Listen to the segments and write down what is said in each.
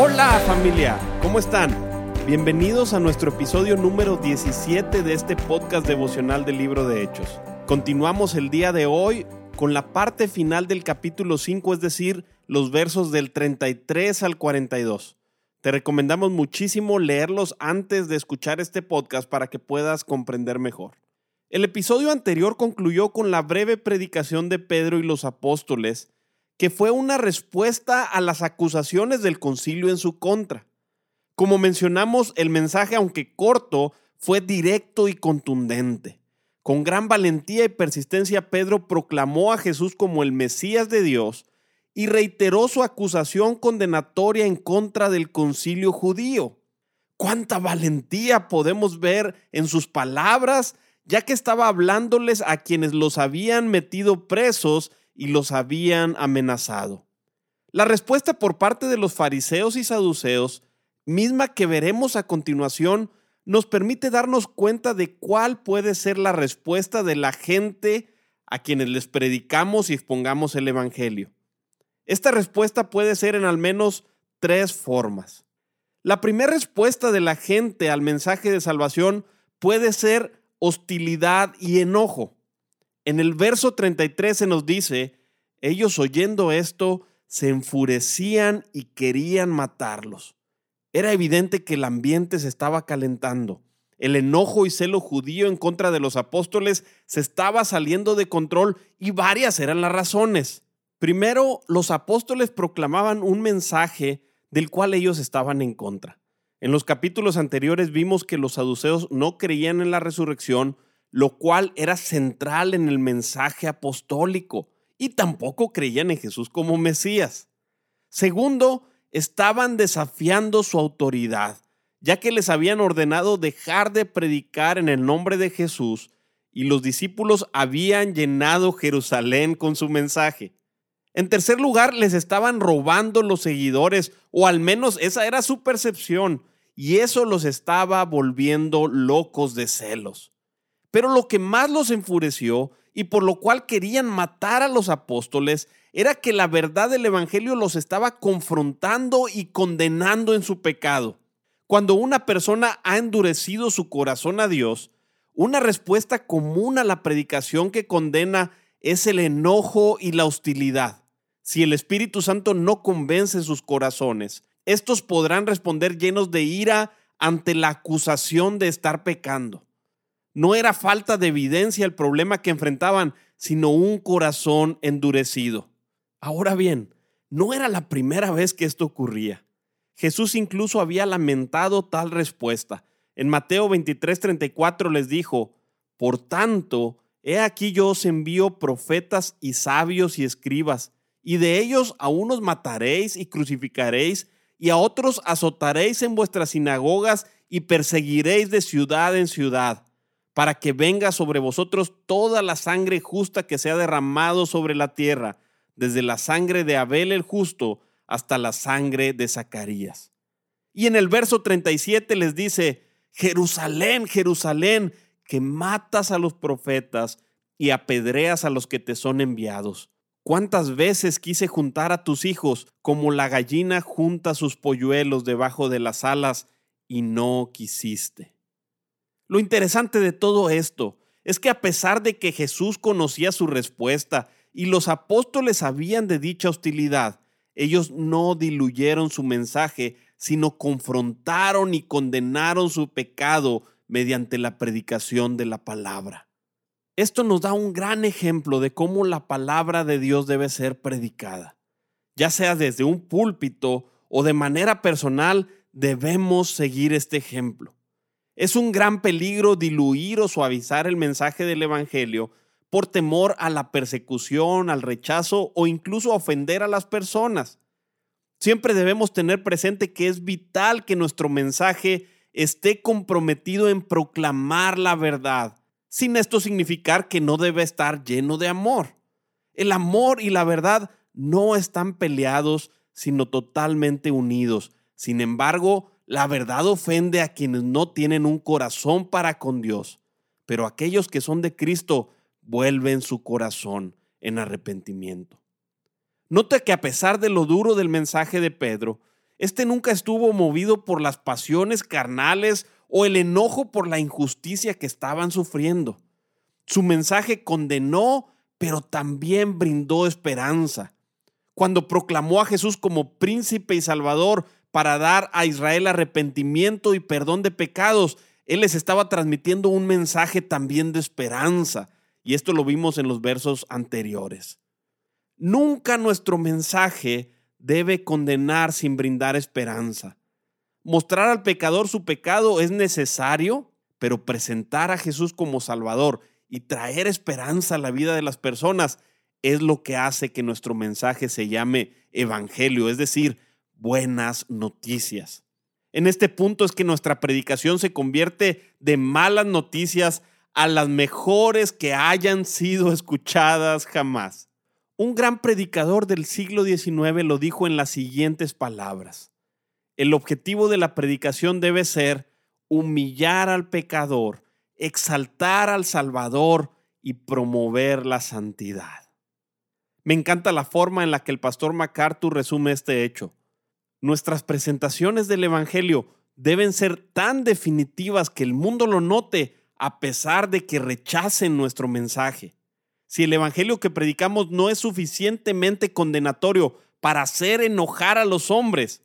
Hola familia, ¿cómo están? Bienvenidos a nuestro episodio número 17 de este podcast devocional del libro de Hechos. Continuamos el día de hoy con la parte final del capítulo 5, es decir, los versos del 33 al 42. Te recomendamos muchísimo leerlos antes de escuchar este podcast para que puedas comprender mejor. El episodio anterior concluyó con la breve predicación de Pedro y los apóstoles, que fue una respuesta a las acusaciones del concilio en su contra. Como mencionamos, el mensaje, aunque corto, fue directo y contundente. Con gran valentía y persistencia, Pedro proclamó a Jesús como el Mesías de Dios y reiteró su acusación condenatoria en contra del concilio judío. ¿Cuánta valentía podemos ver en sus palabras, ya que estaba hablándoles a quienes los habían metido presos y los habían amenazado. La respuesta por parte de los fariseos y saduceos, misma que veremos a continuación, nos permite darnos cuenta de cuál puede ser la respuesta de la gente a quienes les predicamos y expongamos el Evangelio. Esta respuesta puede ser en al menos tres formas. La primera respuesta de la gente al mensaje de salvación puede ser hostilidad y enojo. En el verso 33 se nos dice, ellos oyendo esto se enfurecían y querían matarlos. Era evidente que el ambiente se estaba calentando. El enojo y celo judío en contra de los apóstoles se estaba saliendo de control y varias eran las razones. Primero, los apóstoles proclamaban un mensaje del cual ellos estaban en contra. En los capítulos anteriores vimos que los saduceos no creían en la resurrección, lo cual era central en el mensaje apostólico, y tampoco creían en Jesús como Mesías. Segundo, estaban desafiando su autoridad, ya que les habían ordenado dejar de predicar en el nombre de Jesús y los discípulos habían llenado Jerusalén con su mensaje. En tercer lugar, les estaban robando los seguidores, o al menos esa era su percepción, y eso los estaba volviendo locos de celos. Pero lo que más los enfureció y por lo cual querían matar a los apóstoles era que la verdad del Evangelio los estaba confrontando y condenando en su pecado. Cuando una persona ha endurecido su corazón a Dios, una respuesta común a la predicación que condena es el enojo y la hostilidad. Si el Espíritu Santo no convence sus corazones, estos podrán responder llenos de ira ante la acusación de estar pecando. No era falta de evidencia el problema que enfrentaban, sino un corazón endurecido. Ahora bien, no era la primera vez que esto ocurría. Jesús incluso había lamentado tal respuesta. En Mateo 23:34 les dijo, Por tanto, he aquí yo os envío profetas y sabios y escribas, y de ellos a unos mataréis y crucificaréis, y a otros azotaréis en vuestras sinagogas y perseguiréis de ciudad en ciudad para que venga sobre vosotros toda la sangre justa que se ha derramado sobre la tierra, desde la sangre de Abel el justo hasta la sangre de Zacarías. Y en el verso 37 les dice, Jerusalén, Jerusalén, que matas a los profetas y apedreas a los que te son enviados. ¿Cuántas veces quise juntar a tus hijos como la gallina junta sus polluelos debajo de las alas y no quisiste? Lo interesante de todo esto es que a pesar de que Jesús conocía su respuesta y los apóstoles sabían de dicha hostilidad, ellos no diluyeron su mensaje, sino confrontaron y condenaron su pecado mediante la predicación de la palabra. Esto nos da un gran ejemplo de cómo la palabra de Dios debe ser predicada. Ya sea desde un púlpito o de manera personal, debemos seguir este ejemplo. Es un gran peligro diluir o suavizar el mensaje del Evangelio por temor a la persecución, al rechazo o incluso a ofender a las personas. Siempre debemos tener presente que es vital que nuestro mensaje esté comprometido en proclamar la verdad, sin esto significar que no debe estar lleno de amor. El amor y la verdad no están peleados, sino totalmente unidos. Sin embargo, la verdad ofende a quienes no tienen un corazón para con Dios, pero aquellos que son de Cristo vuelven su corazón en arrepentimiento. Nota que a pesar de lo duro del mensaje de Pedro, este nunca estuvo movido por las pasiones carnales o el enojo por la injusticia que estaban sufriendo. Su mensaje condenó, pero también brindó esperanza. Cuando proclamó a Jesús como príncipe y salvador para dar a Israel arrepentimiento y perdón de pecados, Él les estaba transmitiendo un mensaje también de esperanza. Y esto lo vimos en los versos anteriores. Nunca nuestro mensaje debe condenar sin brindar esperanza. Mostrar al pecador su pecado es necesario, pero presentar a Jesús como Salvador y traer esperanza a la vida de las personas es lo que hace que nuestro mensaje se llame Evangelio, es decir, buenas noticias. En este punto es que nuestra predicación se convierte de malas noticias a las mejores que hayan sido escuchadas jamás. Un gran predicador del siglo XIX lo dijo en las siguientes palabras. El objetivo de la predicación debe ser humillar al pecador, exaltar al Salvador y promover la santidad. Me encanta la forma en la que el pastor MacArthur resume este hecho. Nuestras presentaciones del Evangelio deben ser tan definitivas que el mundo lo note a pesar de que rechacen nuestro mensaje si el evangelio que predicamos no es suficientemente condenatorio para hacer enojar a los hombres,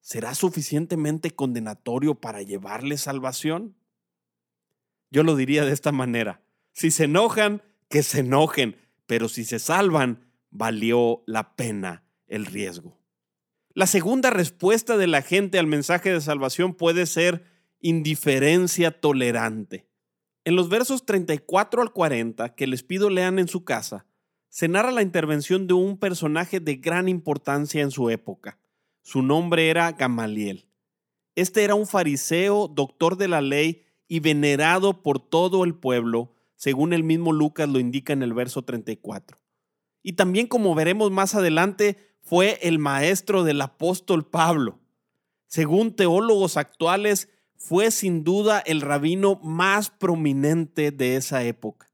¿será suficientemente condenatorio para llevarles salvación? Yo lo diría de esta manera. Si se enojan, que se enojen, pero si se salvan, valió la pena el riesgo. La segunda respuesta de la gente al mensaje de salvación puede ser indiferencia tolerante. En los versos 34 al 40, que les pido lean en su casa, se narra la intervención de un personaje de gran importancia en su época. Su nombre era Gamaliel. Este era un fariseo, doctor de la ley y venerado por todo el pueblo, según el mismo Lucas lo indica en el verso 34. Y también, como veremos más adelante, fue el maestro del apóstol Pablo. Según teólogos actuales, fue sin duda el rabino más prominente de esa época.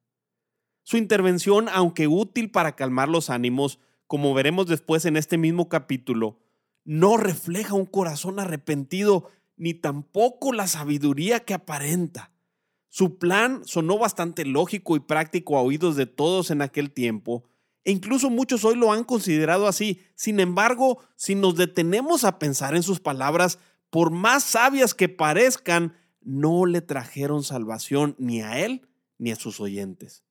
Su intervención, aunque útil para calmar los ánimos, como veremos después en este mismo capítulo, no refleja un corazón arrepentido ni tampoco la sabiduría que aparenta. Su plan sonó bastante lógico y práctico a oídos de todos en aquel tiempo, e incluso muchos hoy lo han considerado así. Sin embargo, si nos detenemos a pensar en sus palabras, por más sabias que parezcan, no le trajeron salvación ni a él ni a sus oyentes.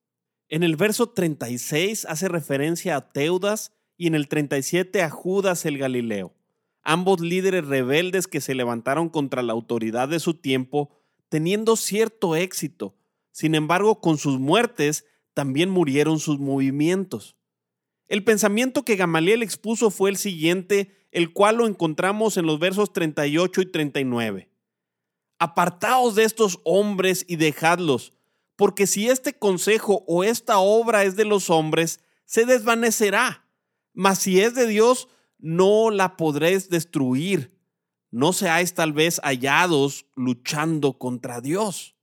En el verso 36 hace referencia a Teudas y en el 37 a Judas el Galileo, ambos líderes rebeldes que se levantaron contra la autoridad de su tiempo, teniendo cierto éxito. Sin embargo, con sus muertes también murieron sus movimientos. El pensamiento que Gamaliel expuso fue el siguiente el cual lo encontramos en los versos 38 y 39. Apartaos de estos hombres y dejadlos, porque si este consejo o esta obra es de los hombres, se desvanecerá, mas si es de Dios, no la podréis destruir. No seáis tal vez hallados luchando contra Dios.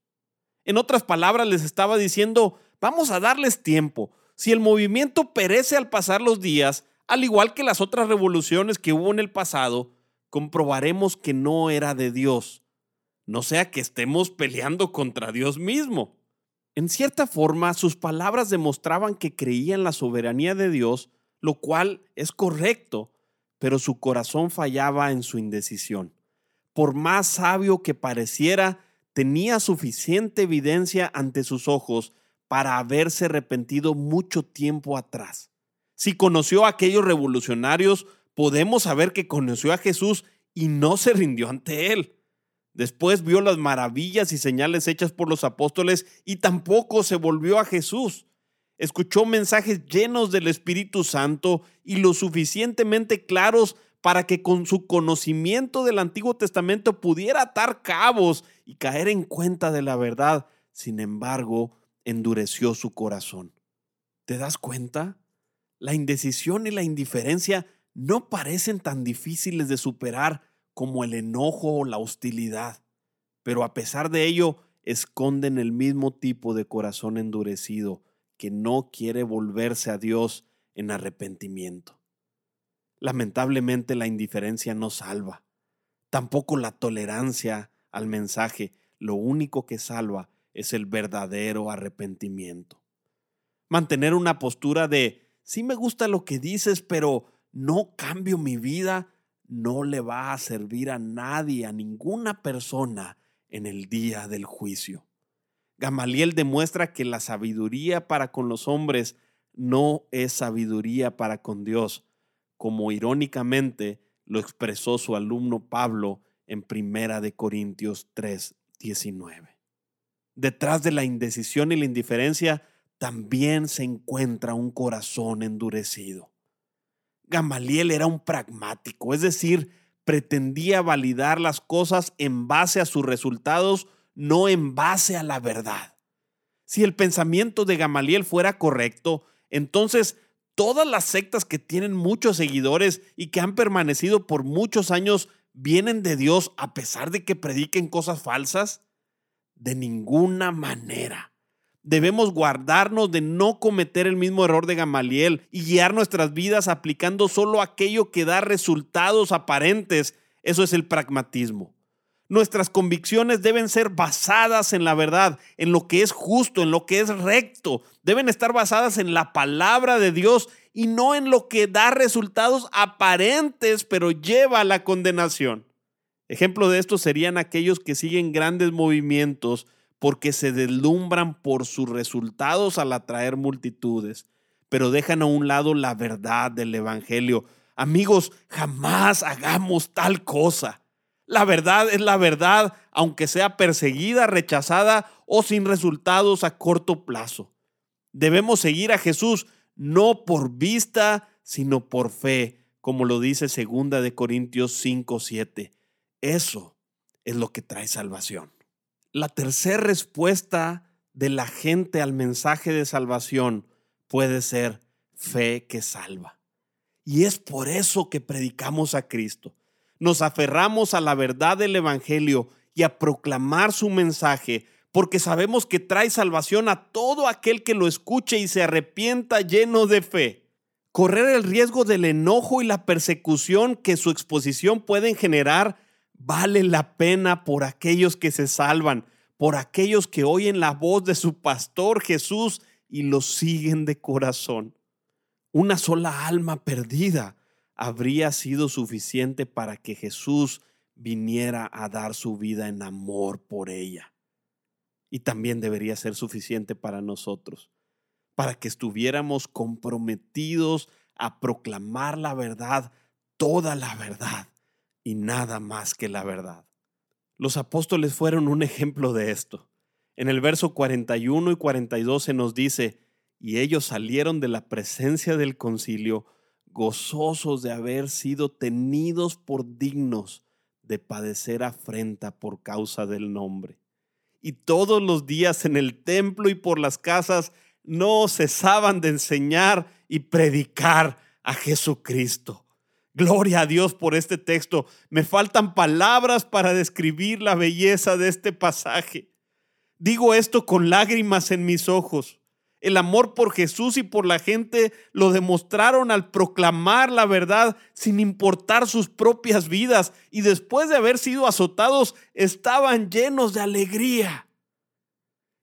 En otras palabras, les estaba diciendo, vamos a darles tiempo. Si el movimiento perece al pasar los días, al igual que las otras revoluciones que hubo en el pasado, comprobaremos que no era de Dios, no sea que estemos peleando contra Dios mismo. En cierta forma, sus palabras demostraban que creía en la soberanía de Dios, lo cual es correcto, pero su corazón fallaba en su indecisión. Por más sabio que pareciera, tenía suficiente evidencia ante sus ojos para haberse arrepentido mucho tiempo atrás. Si conoció a aquellos revolucionarios, podemos saber que conoció a Jesús y no se rindió ante él. Después vio las maravillas y señales hechas por los apóstoles y tampoco se volvió a Jesús. Escuchó mensajes llenos del Espíritu Santo y lo suficientemente claros para que con su conocimiento del Antiguo Testamento pudiera atar cabos y caer en cuenta de la verdad. Sin embargo, endureció su corazón. ¿Te das cuenta? La indecisión y la indiferencia no parecen tan difíciles de superar como el enojo o la hostilidad, pero a pesar de ello esconden el mismo tipo de corazón endurecido que no quiere volverse a Dios en arrepentimiento. Lamentablemente la indiferencia no salva, tampoco la tolerancia al mensaje, lo único que salva es el verdadero arrepentimiento. Mantener una postura de, sí me gusta lo que dices, pero no cambio mi vida, no le va a servir a nadie, a ninguna persona en el día del juicio. Gamaliel demuestra que la sabiduría para con los hombres no es sabiduría para con Dios, como irónicamente lo expresó su alumno Pablo en Primera de Corintios 3, 19. Detrás de la indecisión y la indiferencia también se encuentra un corazón endurecido. Gamaliel era un pragmático, es decir, pretendía validar las cosas en base a sus resultados no en base a la verdad. Si el pensamiento de Gamaliel fuera correcto, entonces todas las sectas que tienen muchos seguidores y que han permanecido por muchos años vienen de Dios a pesar de que prediquen cosas falsas? De ninguna manera. Debemos guardarnos de no cometer el mismo error de Gamaliel y guiar nuestras vidas aplicando solo aquello que da resultados aparentes. Eso es el pragmatismo. Nuestras convicciones deben ser basadas en la verdad, en lo que es justo, en lo que es recto. Deben estar basadas en la palabra de Dios y no en lo que da resultados aparentes, pero lleva a la condenación. Ejemplo de esto serían aquellos que siguen grandes movimientos porque se deslumbran por sus resultados al atraer multitudes, pero dejan a un lado la verdad del Evangelio. Amigos, jamás hagamos tal cosa. La verdad es la verdad, aunque sea perseguida, rechazada o sin resultados a corto plazo. Debemos seguir a Jesús no por vista, sino por fe, como lo dice segunda de Corintios 5, 7. Eso es lo que trae salvación. La tercera respuesta de la gente al mensaje de salvación puede ser fe que salva. Y es por eso que predicamos a Cristo nos aferramos a la verdad del Evangelio y a proclamar su mensaje, porque sabemos que trae salvación a todo aquel que lo escuche y se arrepienta lleno de fe. Correr el riesgo del enojo y la persecución que su exposición pueden generar vale la pena por aquellos que se salvan, por aquellos que oyen la voz de su pastor Jesús y lo siguen de corazón. Una sola alma perdida habría sido suficiente para que Jesús viniera a dar su vida en amor por ella. Y también debería ser suficiente para nosotros, para que estuviéramos comprometidos a proclamar la verdad, toda la verdad y nada más que la verdad. Los apóstoles fueron un ejemplo de esto. En el verso 41 y 42 se nos dice, y ellos salieron de la presencia del concilio gozosos de haber sido tenidos por dignos de padecer afrenta por causa del nombre. Y todos los días en el templo y por las casas no cesaban de enseñar y predicar a Jesucristo. Gloria a Dios por este texto. Me faltan palabras para describir la belleza de este pasaje. Digo esto con lágrimas en mis ojos el amor por Jesús y por la gente lo demostraron al proclamar la verdad sin importar sus propias vidas y después de haber sido azotados estaban llenos de alegría.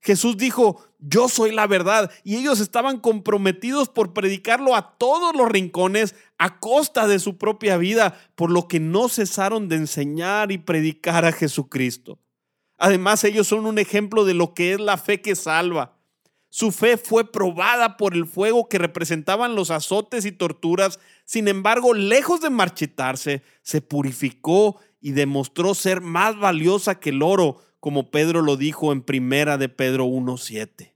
Jesús dijo, yo soy la verdad y ellos estaban comprometidos por predicarlo a todos los rincones a costa de su propia vida, por lo que no cesaron de enseñar y predicar a Jesucristo. Además, ellos son un ejemplo de lo que es la fe que salva. Su fe fue probada por el fuego que representaban los azotes y torturas. Sin embargo, lejos de marchitarse, se purificó y demostró ser más valiosa que el oro, como Pedro lo dijo en primera de Pedro 1.7.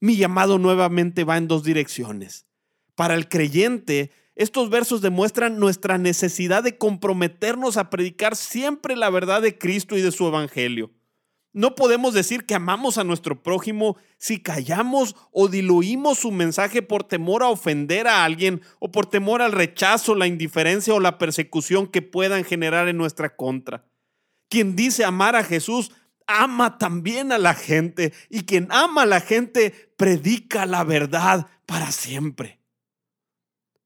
Mi llamado nuevamente va en dos direcciones. Para el creyente, Estos versos demuestran nuestra necesidad de comprometernos a predicar siempre la verdad de Cristo y de su Evangelio. No podemos decir que amamos a nuestro prójimo si callamos o diluimos su mensaje por temor a ofender a alguien o por temor al rechazo, la indiferencia o la persecución que puedan generar en nuestra contra. Quien dice amar a Jesús ama también a la gente y quien ama a la gente predica la verdad para siempre.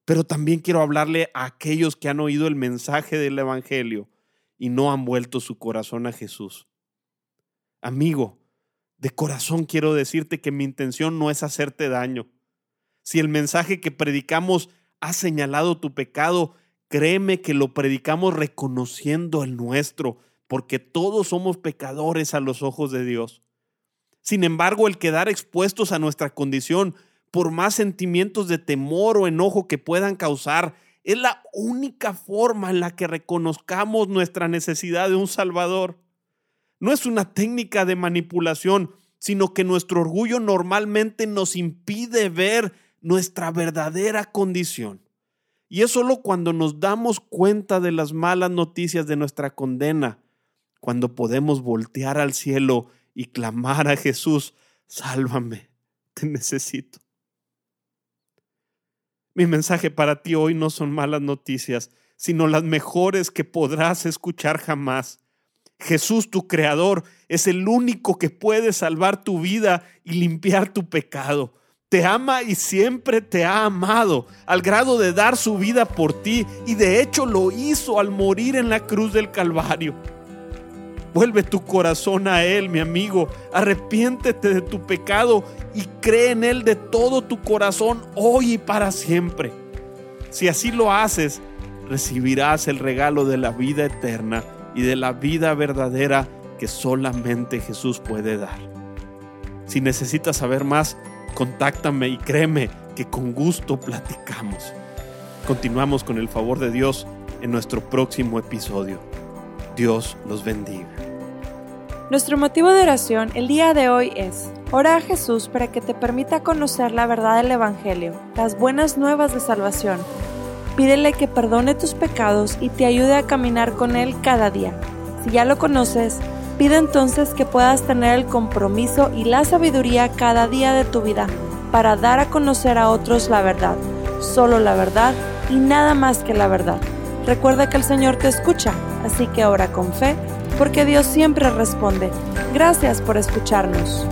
Pero también quiero hablarle a aquellos que han oído el mensaje del Evangelio y no han vuelto su corazón a Jesús. Amigo, de corazón quiero decirte que mi intención no es hacerte daño. Si el mensaje que predicamos ha señalado tu pecado, créeme que lo predicamos reconociendo el nuestro, porque todos somos pecadores a los ojos de Dios. Sin embargo, el quedar expuestos a nuestra condición, por más sentimientos de temor o enojo que puedan causar, es la única forma en la que reconozcamos nuestra necesidad de un Salvador. No es una técnica de manipulación, sino que nuestro orgullo normalmente nos impide ver nuestra verdadera condición. Y es solo cuando nos damos cuenta de las malas noticias de nuestra condena, cuando podemos voltear al cielo y clamar a Jesús, sálvame, te necesito. Mi mensaje para ti hoy no son malas noticias, sino las mejores que podrás escuchar jamás. Jesús, tu creador, es el único que puede salvar tu vida y limpiar tu pecado. Te ama y siempre te ha amado, al grado de dar su vida por ti, y de hecho lo hizo al morir en la cruz del Calvario. Vuelve tu corazón a Él, mi amigo. Arrepiéntete de tu pecado y cree en Él de todo tu corazón hoy y para siempre. Si así lo haces, recibirás el regalo de la vida eterna y de la vida verdadera que solamente Jesús puede dar. Si necesitas saber más, contáctame y créeme que con gusto platicamos. Continuamos con el favor de Dios en nuestro próximo episodio. Dios los bendiga. Nuestro motivo de oración el día de hoy es, ora a Jesús para que te permita conocer la verdad del Evangelio, las buenas nuevas de salvación Pídele que perdone tus pecados y te ayude a caminar con Él cada día. Si ya lo conoces, pide entonces que puedas tener el compromiso y la sabiduría cada día de tu vida para dar a conocer a otros la verdad, solo la verdad y nada más que la verdad. Recuerda que el Señor te escucha, así que ora con fe, porque Dios siempre responde. Gracias por escucharnos.